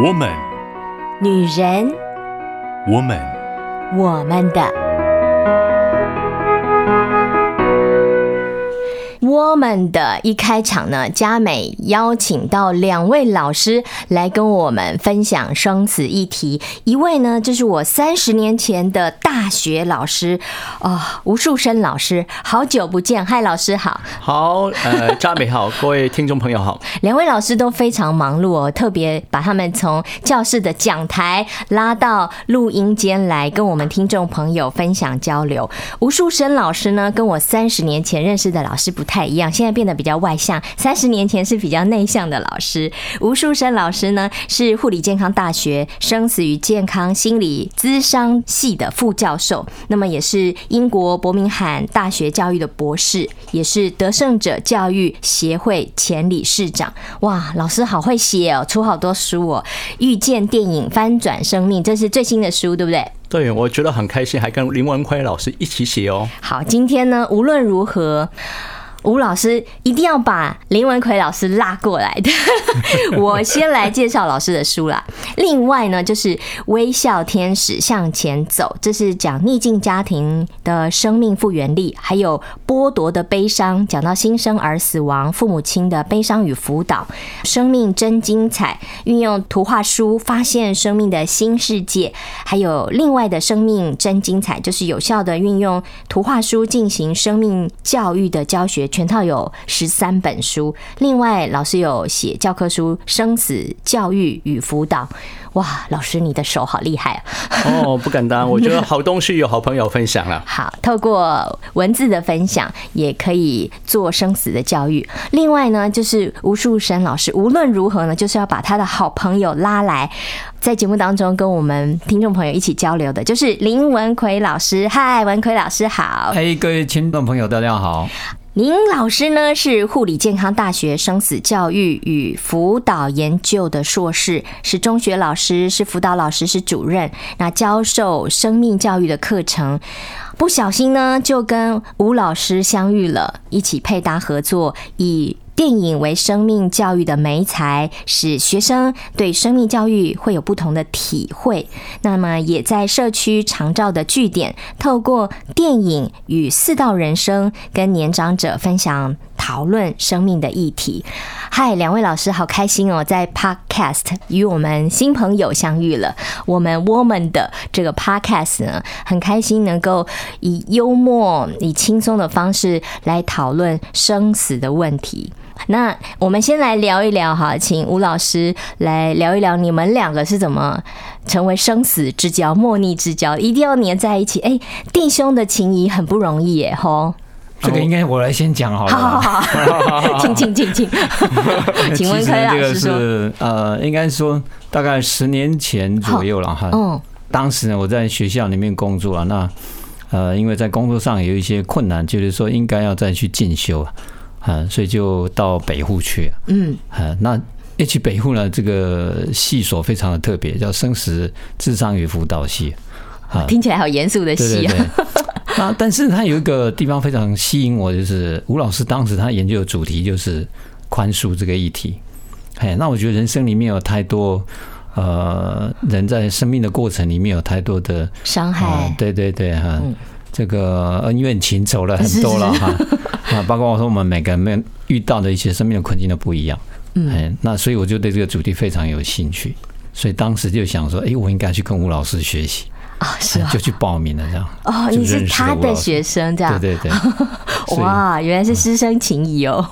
我们，女人，我们，我们的。我们的一开场呢，佳美邀请到两位老师来跟我们分享生死议题。一位呢，就是我三十年前的大学老师哦，吴树生老师，好久不见，嗨，老师好。好，呃，佳美好，各位听众朋友好。两位老师都非常忙碌哦，特别把他们从教室的讲台拉到录音间来，跟我们听众朋友分享交流。吴树生老师呢，跟我三十年前认识的老师不太一样，现在变得比较外向。三十年前是比较内向的老师。吴树生老师呢，是护理健康大学生死与健康心理咨商系的副教授，那么也是英国伯明翰大学教育的博士，也是得胜者教育协会前理事长。哇，老师好会写哦，出好多书哦。遇见电影翻转生命，这是最新的书，对不对？对，我觉得很开心，还跟林文奎老师一起写哦。好，今天呢，无论如何。吴老师一定要把林文奎老师拉过来的。我先来介绍老师的书啦。另外呢，就是《微笑天使向前走》，这是讲逆境家庭的生命复原力，还有剥夺的悲伤，讲到新生儿死亡、父母亲的悲伤与辅导。生命真精彩，运用图画书发现生命的新世界。还有另外的生命真精彩，就是有效的运用图画书进行生命教育的教学。全套有十三本书，另外老师有写教科书《生死教育与辅导》。哇，老师你的手好厉害哦！不敢当，我觉得好东西有好朋友分享了。好，透过文字的分享，也可以做生死的教育。另外呢，就是吴树生老师，无论如何呢，就是要把他的好朋友拉来，在节目当中跟我们听众朋友一起交流的，就是林文奎老师。嗨，文奎老师好！嘿，各位听众朋友，大家好。林老师呢，是护理健康大学生死教育与辅导研究的硕士，是中学老师，是辅导老师，是主任，那教授生命教育的课程。不小心呢，就跟吴老师相遇了，一起配搭合作，以电影为生命教育的媒材，使学生对生命教育会有不同的体会。那么，也在社区常照的据点，透过电影与四道人生，跟年长者分享讨论生命的议题。嗨，两位老师好开心哦，在 Podcast 与我们新朋友相遇了。我们 Woman 的这个 Podcast 呢，很开心能够以幽默、以轻松的方式来讨论生死的问题。那我们先来聊一聊哈，请吴老师来聊一聊你们两个是怎么成为生死之交、莫逆之交，一定要黏在一起。哎，弟兄的情谊很不容易耶，吼。这个应该我来先讲好了。好好好，请请请请，请 问崔老师说。这个是呃，应该说大概十年前左右了哈。嗯。当时呢，我在学校里面工作了，那呃，因为在工作上有一些困难，就是说应该要再去进修。啊，所以就到北户去。嗯，那一去北户呢，这个系所非常的特别，叫生死智商与辅导系。啊，听起来好严肃的系啊。啊，但是他有一个地方非常吸引我，就是吴老师当时他研究的主题就是宽恕这个议题。哎，那我觉得人生里面有太多，呃，人在生命的过程里面有太多的伤害。对对对，哈。这个恩怨情仇了很多了哈，啊，包括我说我们每个人遇到的一些生命的困境都不一样，嗯，那所以我就对这个主题非常有兴趣，所以当时就想说，哎，我应该去跟吴老师学习啊，是就去报名了这样。哦，你是他的学生这样？对对对，哇，原来是师生情谊哦。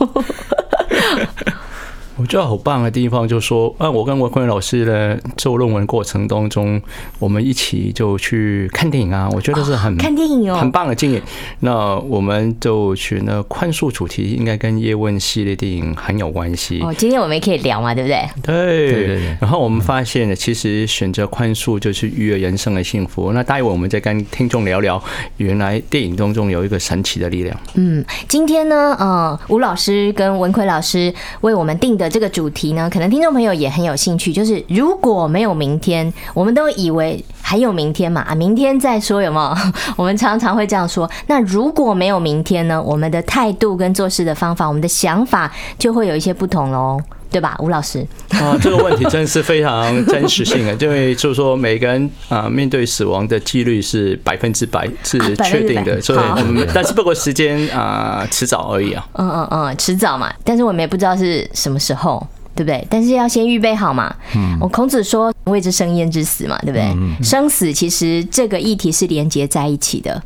我觉得好棒的地方，就是说，啊，我跟文奎老师呢做论文过程当中，我们一起就去看电影啊，我觉得是很看电影哦，很棒的经验。那我们就选了宽恕主题，应该跟叶问系列电影很有关系。哦，今天我们也可以聊嘛，对不对？对对对。然后我们发现，其实选择宽恕就是预约人生的幸福。那待会我们再跟听众聊聊，原来电影当中有一个神奇的力量。嗯，今天呢，呃，吴老师跟文奎老师为我们定的。这个主题呢，可能听众朋友也很有兴趣。就是如果没有明天，我们都以为还有明天嘛，啊，明天再说有没有？我们常常会这样说。那如果没有明天呢？我们的态度跟做事的方法，我们的想法就会有一些不同喽。对对吧，吴老师？啊，这个问题真是非常真实性的，因 为就是说每个人啊面对死亡的几率是百分之百是确定的，所以我们但是不过时间啊迟早而已啊。嗯嗯嗯，迟早嘛，但是我们也不知道是什么时候。对不对？但是要先预备好嘛。嗯，我孔子说“未知生焉知死”嘛，对不对？生死其实这个议题是连接在一起的。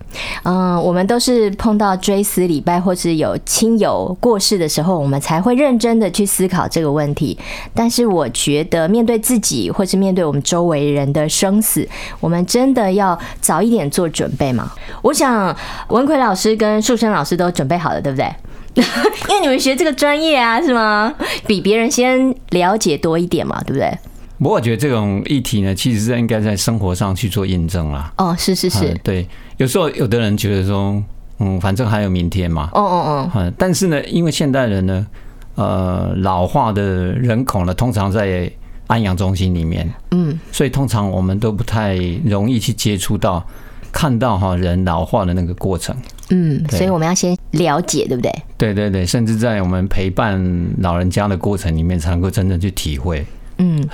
嗯，我们都是碰到追思礼拜或是有亲友过世的时候，我们才会认真的去思考这个问题。但是我觉得，面对自己或是面对我们周围人的生死，我们真的要早一点做准备嘛。我想文奎老师跟树生老师都准备好了，对不对？因为你们学这个专业啊，是吗？比别人先了解多一点嘛，对不对？不过我觉得这种议题呢，其实是应该在生活上去做印证啦。哦，是是是，对。有时候有的人觉得说，嗯，反正还有明天嘛。哦哦哦。嗯但是呢，因为现代人呢，呃，老化的人口呢，通常在安养中心里面，嗯，所以通常我们都不太容易去接触到。看到哈人老化的那个过程，嗯，所以我们要先了解，对不对？对对对，甚至在我们陪伴老人家的过程里面，才能够真正去体会。嗯，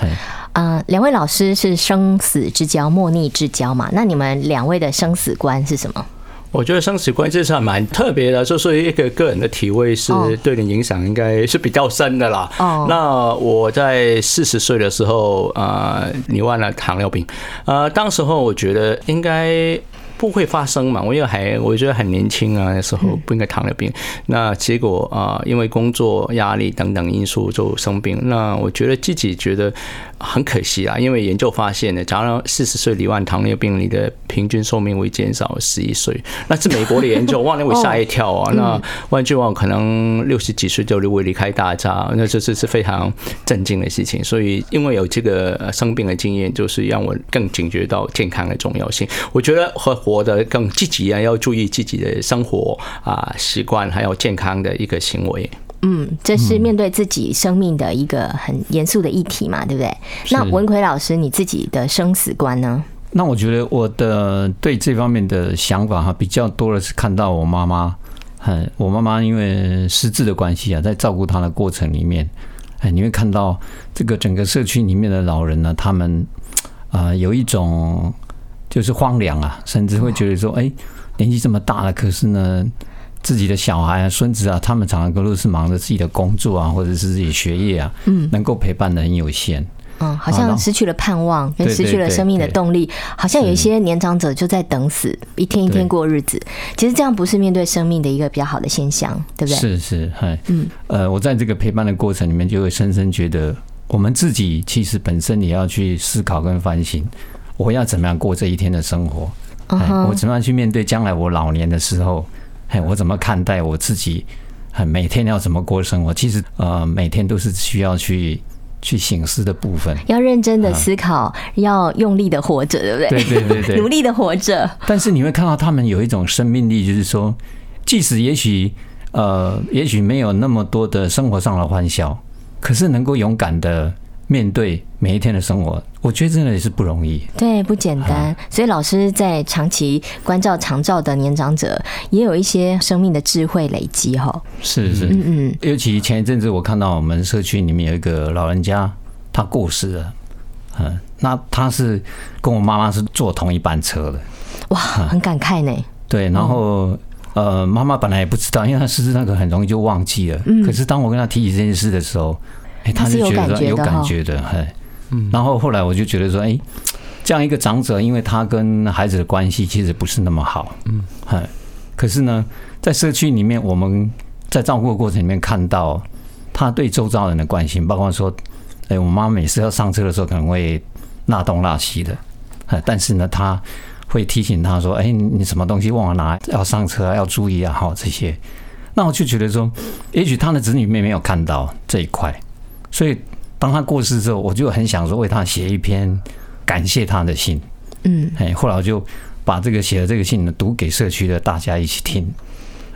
啊，两位老师是生死之交、莫逆之交嘛？那你们两位的生死观是什么？我觉得生死观这是还蛮特别的，就是一个个人的体会是对你影响应该是比较深的啦。哦，那我在四十岁的时候啊，罹患了糖尿病，呃，当时候我觉得应该。不会发生嘛？我因为还我觉得很年轻啊，那时候不应该糖尿病。那结果啊，因为工作压力等等因素就生病。那我觉得自己觉得很可惜啊，因为研究发现呢，假如四十岁罹患糖尿病，你的平均寿命会减少十一岁。那是美国的研究，哇，那我吓一跳啊！那万句话，可能六十几岁就会离开大家，那这是是非常震惊的事情。所以因为有这个生病的经验，就是让我更警觉到健康的重要性。我觉得和活得更积极啊，要注意自己的生活啊习惯，还有健康的一个行为。嗯，这是面对自己生命的一个很严肃的议题嘛，对不对？那文奎老师，你自己的生死观呢？那我觉得我的对这方面的想法哈，比较多的是看到我妈妈，嗯，我妈妈因为失智的关系啊，在照顾她的过程里面，哎，你会看到这个整个社区里面的老人呢，他们啊有一种。就是荒凉啊，甚至会觉得说，哎，年纪这么大了，可是呢，自己的小孩啊、孙子啊，他们常常都是忙着自己的工作啊，或者是自己学业啊，嗯，能够陪伴的很有限，嗯，好像失去了盼望，跟失去了生命的动力，好像有一些年长者就在等死，一天一天过日子。其实这样不是面对生命的一个比较好的现象，对不对？是是，嗨，嗯，呃，我在这个陪伴的过程里面，就会深深觉得，我们自己其实本身也要去思考跟反省。我要怎么样过这一天的生活？我怎么样去面对将来我老年的时候？哎，我怎么看待我自己？每天要怎么过生活？其实呃，每天都是需要去去醒思的部分。要认真的思考，要用力的活着，对不对？对对对对，努力的活着。但是你会看到他们有一种生命力，就是说，即使也许呃，也许没有那么多的生活上的欢笑，可是能够勇敢的。面对每一天的生活，我觉得真的也是不容易。对，不简单。所以老师在长期关照长照的年长者，也有一些生命的智慧累积哈。是是，嗯嗯。尤其前一阵子，我看到我们社区里面有一个老人家，他过世了。嗯，那他是跟我妈妈是坐同一班车的。哇，很感慨呢。对，然后呃，妈妈本来也不知道，因为她失智那个很容易就忘记了。嗯。可是当我跟她提起这件事的时候，哎，他是觉得有感觉的，嘿，嗯，然后后来我就觉得说，哎，这样一个长者，因为他跟孩子的关系其实不是那么好，嗯，嘿，可是呢，在社区里面，我们在照顾的过程里面看到他对周遭人的关心，包括说，哎，我妈每次要上车的时候可能会那东那西的，但是呢，他会提醒他说，哎，你什么东西忘了拿，要上车要注意啊，好这些，那我就觉得说，也许他的子女妹没有看到这一块。所以，当他过世之后，我就很想说为他写一篇感谢他的信。嗯，哎，后来我就把这个写的这个信呢读给社区的大家一起听。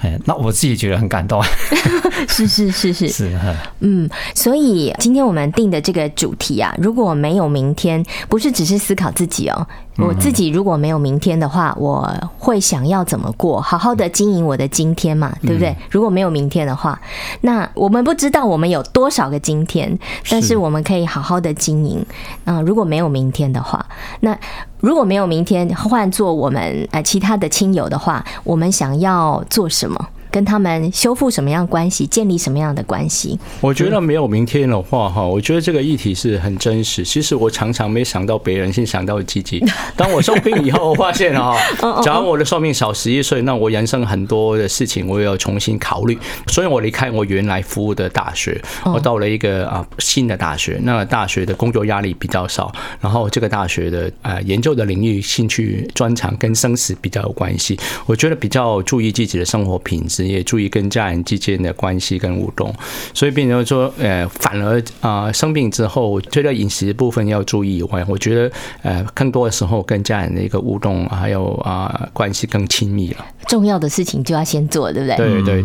哎，那我自己觉得很感动。是是是是 是，嗯，所以今天我们定的这个主题啊，如果没有明天，不是只是思考自己哦。我自己如果没有明天的话，我会想要怎么过？好好的经营我的今天嘛，对不对？如果没有明天的话，那我们不知道我们有多少个今天，但是我们可以好好的经营。啊，如果没有明天的话，那如果没有明天，换做我们呃其他的亲友的话，我们想要做什么？跟他们修复什么样关系，建立什么样的关系？我觉得没有明天的话，哈，我觉得这个议题是很真实。其实我常常没想到别人，先想到自己。当我生病以后，我发现哈，假如我的寿命少十一岁，那我人生很多的事情我也要重新考虑。所以我离开我原来服务的大学，我到了一个啊新的大学。那大学的工作压力比较少，然后这个大学的呃研究的领域、兴趣专长跟生死比较有关系。我觉得比较注意自己的生活品质。也注意跟家人之间的关系跟互动，所以变成说，呃，反而啊生病之后，除了饮食部分要注意以外，我觉得呃更多的时候跟家人的一个互动还有啊关系更亲密了。重要的事情就要先做，对不对？对对。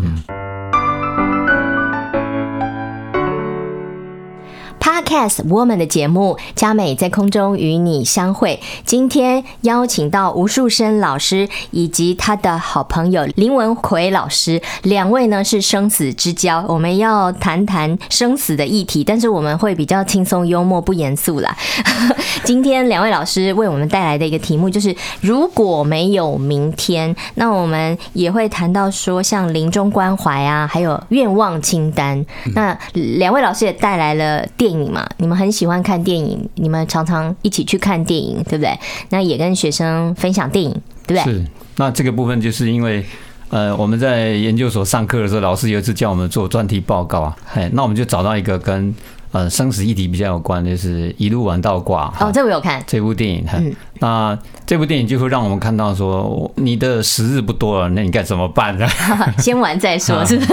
Cast Woman 的节目，佳美在空中与你相会。今天邀请到吴树生老师以及他的好朋友林文奎老师，两位呢是生死之交。我们要谈谈生死的议题，但是我们会比较轻松幽默，不严肃啦。今天两位老师为我们带来的一个题目就是：如果没有明天，那我们也会谈到说，像临终关怀啊，还有愿望清单。那两位老师也带来了电影。你嘛，你们很喜欢看电影，你们常常一起去看电影，对不对？那也跟学生分享电影，对不对？是。那这个部分就是因为，呃，我们在研究所上课的时候，老师有一次叫我们做专题报告啊，嘿，那我们就找到一个跟呃生死议题比较有关，就是一路玩到挂。哦，这我有看这部电影，嗯。那这部电影就会让我们看到说，你的时日不多了，那你该怎么办呢？先玩再说，是不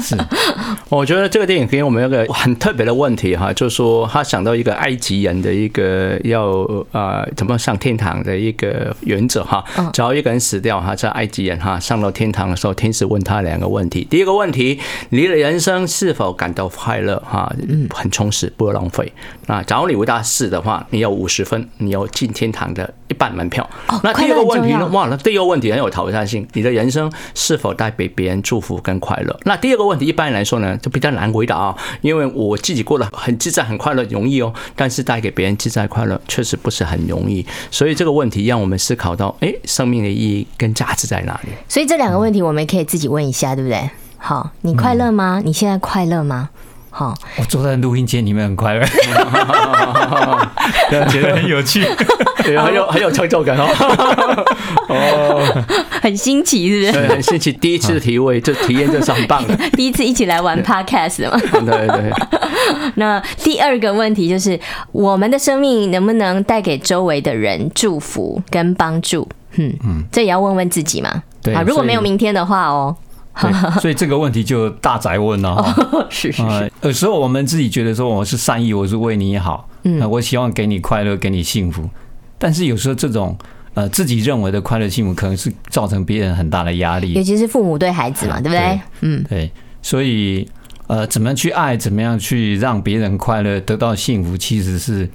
是？是。我觉得这个电影给我们一个很特别的问题哈，就是说他想到一个埃及人的一个要啊怎么上天堂的一个原则哈。只要一个人死掉哈，在埃及人哈上到天堂的时候，天使问他两个问题。第一个问题，你的人生是否感到快乐哈？很充实，不会浪费。那假如你回答是的话，你有五十分，你有进天堂的。一半门票。那第二个问题呢？哇，那第二个问题很有挑战性。你的人生是否带给别人祝福跟快乐？那第二个问题一般来说呢，就比较难回答啊。因为我自己过得很自在、很快乐，容易哦。但是带给别人自在快乐，确实不是很容易。所以这个问题让我们思考到，哎，生命的意义跟价值在哪里？所以这两个问题我们可以自己问一下，对不对？好，你快乐吗？你现在快乐吗？好，我坐在录音间里面很快乐，觉得很有趣，对，很有 很有成就感哦。哦，很新奇，是不是？对，很新奇，第一次体会，这体验真是很棒的。第一次一起来玩 Podcast 嘛？对对。那第二个问题就是，我们的生命能不能带给周围的人祝福跟帮助？嗯嗯，这也要问问自己嘛。对，啊如果没有明天的话哦。对，所以这个问题就大宅问了哈。是是是。有时候我们自己觉得说我是善意，我是为你好，嗯，我希望给你快乐，给你幸福。但是有时候这种呃自己认为的快乐幸福，可能是造成别人很大的压力。尤其是父母对孩子嘛，对不对？嗯，对。所以呃，怎么样去爱，怎么样去让别人快乐，得到幸福，其实是。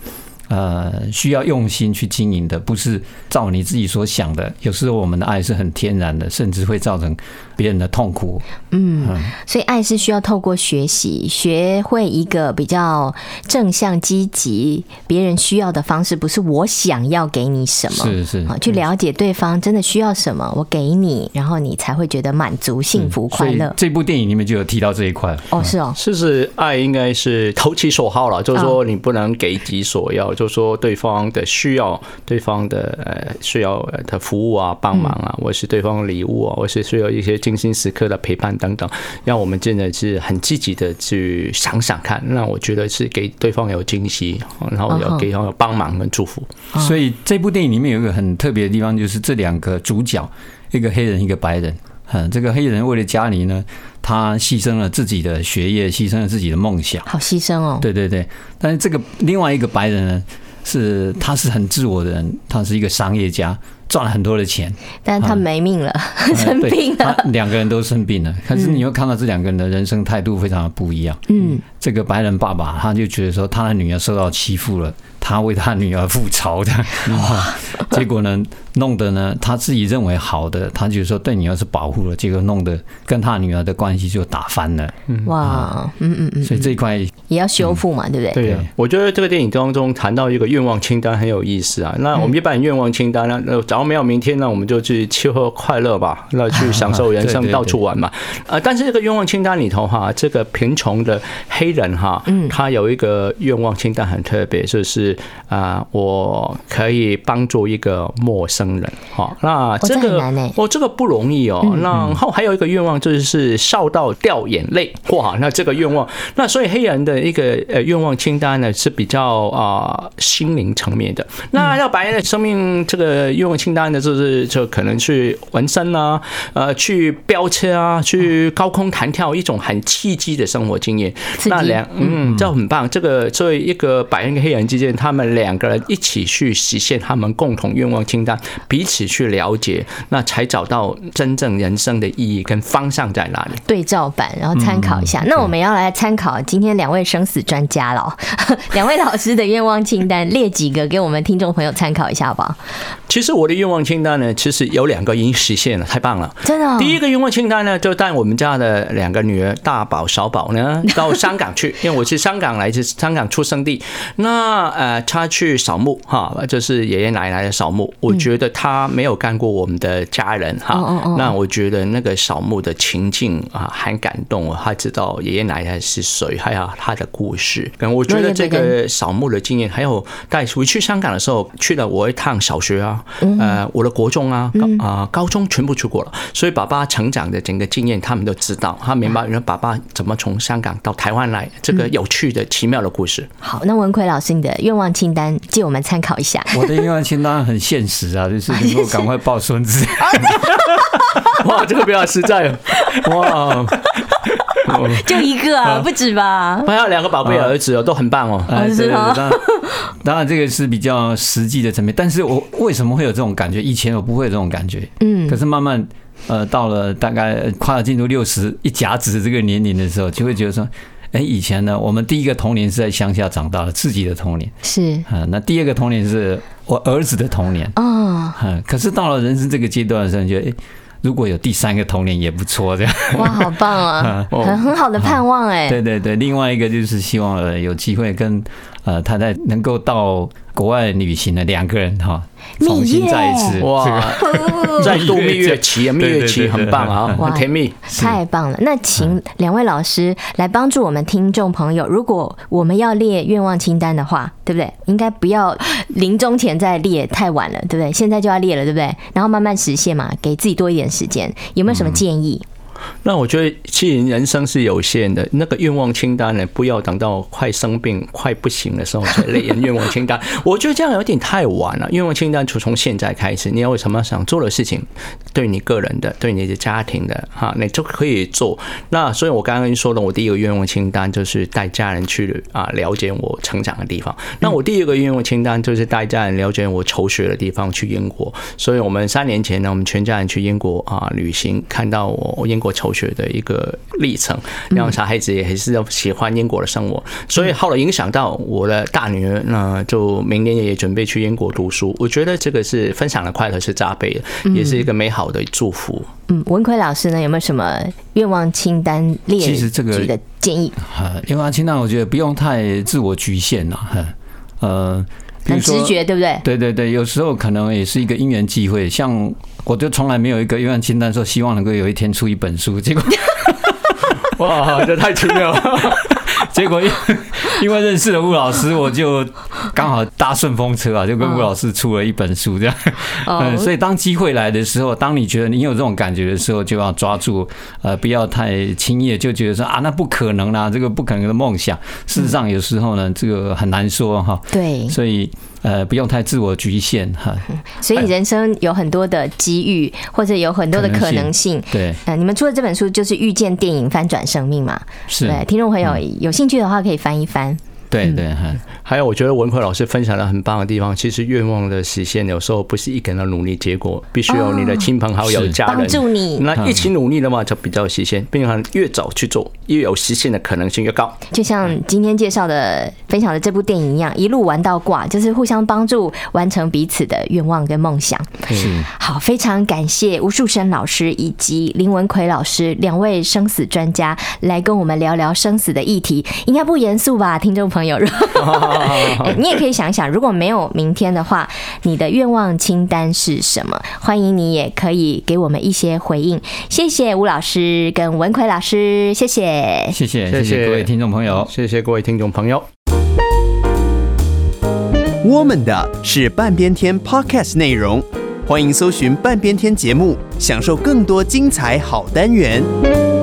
呃，需要用心去经营的，不是照你自己所想的。有时候我们的爱是很天然的，甚至会造成别人的痛苦。嗯，所以爱是需要透过学习，学会一个比较正向、积极、别人需要的方式，不是我想要给你什么，是是啊，去了解对方真的需要什么，我给你，然后你才会觉得满足、幸福、快乐。这部电影里面就有提到这一块。哦，是哦，是是，爱应该是投其所好了，就是说你不能给己所要。就说对方的需要，对方的呃需要的服务啊，帮忙啊，或是对方礼物啊，或是需要一些精心时刻的陪伴等等，让我们真的是很积极的去想想看。那我觉得是给对方有惊喜，然后要给对方有帮忙跟祝福。所以这部电影里面有一个很特别的地方，就是这两个主角，一个黑人，一个白人。嗯，这个黑人为了家里呢，他牺牲了自己的学业，牺牲了自己的梦想，好牺牲哦。对对对，但是这个另外一个白人呢，是他是很自我的人，他是一个商业家，赚了很多的钱，但是他没命了，生病了，两个人都生病了。可是你会看到这两个人的人生态度非常的不一样。嗯，这个白人爸爸他就觉得说，他的女儿受到欺负了。他为他女儿复仇的，哇！结果呢，弄得呢，他自己认为好的，他就是说对女儿是保护了，结果弄得跟他女儿的关系就打翻了。哇，嗯嗯嗯，所以这一块也要修复嘛，对不对？对，我觉得这个电影当中谈到一个愿望清单很有意思啊。那我们一般愿望清单呢，那假如没有明天，那我们就去吃喝快乐吧，那去享受人生，到处玩嘛。啊，但是这个愿望清单里头哈，这个贫穷的黑人哈，嗯，他有一个愿望清单很特别，就是。啊，我可以帮助一个陌生人，哈，那这个哦，这个不容易哦。然后还有一个愿望就是笑到掉眼泪，哇，那这个愿望，那所以黑人的一个呃愿望清单呢是比较啊心灵层面的。那要白人的生命这个愿望清单呢，就是就可能去纹身啊，呃，去飙车啊，去高空弹跳，一种很刺激的生活经验。那两嗯，这很棒。这个作为一个白人跟黑人之间，他们两个人一起去实现他们共同愿望清单，彼此去了解，那才找到真正人生的意义跟方向在哪里。对照版，然后参考一下。那我们要来参考今天两位生死专家了，两位老师的愿望清单，列几个给我们听众朋友参考一下吧。其实我的愿望清单呢，其实有两个已经实现了，太棒了！真的。第一个愿望清单呢，就带我们家的两个女儿大宝、小宝呢到香港去，因为我是香港来自香港出生地。那呃，他去扫墓哈，就是爷爷奶奶的扫墓。我觉得他没有干过我们的家人哈，那我觉得那个扫墓的情境啊，很感动。他知道爷爷奶奶是谁，还有他的故事。跟我觉得这个扫墓的经验，还有带回去香港的时候去了我一趟小学啊。呃，我的国中啊，高啊，高中全部去过了，所以爸爸成长的整个经验，他们都知道，他明白因为爸爸怎么从香港到台湾来，这个有趣的、奇妙的故事。好，那文奎老师，你的愿望清单借我们参考一下。我的愿望清单很现实啊，就是 能够赶快抱孙子。哇，这个比较实在哦。哇。就一个啊，不止吧？还有两个宝贝儿子哦，都很棒哦。哎，对对对，当然，当然这个是比较实际的层面。但是我为什么会有这种感觉？以前我不会有这种感觉。嗯。可是慢慢，呃，到了大概快要进入六十一甲子这个年龄的时候，就会觉得说，哎，以前呢，我们第一个童年是在乡下长大的，自己的童年是啊。那第二个童年是我儿子的童年哦。嗯。可是到了人生这个阶段的时候，你觉得哎。如果有第三个童年也不错，这样哇，好棒啊，很很好的盼望哎。对对对，另外一个就是希望呃有机会跟呃太太能够到国外旅行的两个人哈。重新再一次哇！再度蜜月期，蜜月期很棒啊，哇，甜蜜，太棒了。那请两位老师来帮助我们听众朋友，如果我们要列愿望清单的话，对不对？应该不要临终前再列，太晚了，对不对？现在就要列了，对不对？然后慢慢实现嘛，给自己多一点时间。有没有什么建议？那我觉得，其实人生是有限的。那个愿望清单呢，不要等到快生病、快不行的时候才列愿望清单。我觉得这样有点太晚了。愿望清单就从现在开始，你要有什么想做的事情，对你个人的、对你的家庭的，哈，你就可以做。那所以，我刚刚说的，我第一个愿望清单就是带家人去啊，了解我成长的地方。那我第二个愿望清单就是带家人了解我求学的地方，去英国。所以我们三年前呢，我们全家人去英国啊旅行，看到我英国。求学的一个历程，让小孩子也还是要喜欢英国的生活，所以后来影响到我的大女儿，那就明年也准备去英国读书。我觉得这个是分享的快乐是加倍的，也是一个美好的祝福。嗯，文奎老师呢，有没有什么愿望清单列？其实这个的建议，愿望清单我觉得不用太自我局限了，呃。很直觉，对不对？对对对，有时候可能也是一个因缘际会。像我就从来没有一个愿望清单说希望能够有一天出一本书，结果 哇，这太奇妙了。结果因因为认识了吴老师，我就刚好搭顺风车啊，就跟吴老师出了一本书这样。嗯，所以当机会来的时候，当你觉得你有这种感觉的时候，就要抓住，呃，不要太轻易的就觉得说啊，那不可能啦，这个不可能的梦想。事实上，有时候呢，这个很难说哈。对，所以呃，不用太自我局限哈。所以人生有很多的机遇，或者有很多的可能性。对，呃，你们出的这本书就是《遇见电影，翻转生命》嘛？是。对，听众朋友有兴趣的话，可以翻一翻。对对，还有我觉得文奎老师分享的很棒的地方，其实愿望的实现有时候不是一个人的努力结果，必须有你的亲朋好友、家人。帮助你，那一起努力的话就比较实现，并且越早去做，越有实现的可能性越高。就像今天介绍的、分享的这部电影一样，一路玩到挂，就是互相帮助，完成彼此的愿望跟梦想。是。好，非常感谢吴树生老师以及林文奎老师两位生死专家来跟我们聊聊生死的议题，应该不严肃吧，听众朋友？你也可以想想，如果没有明天的话，你的愿望清单是什么？欢迎你也可以给我们一些回应。谢谢吴老师跟文奎老师，谢谢，谢谢，谢谢各位听众朋友，谢谢各位听众朋友。我们的是半边天 Podcast 内容，欢迎搜寻半边天节目，享受更多精彩好单元。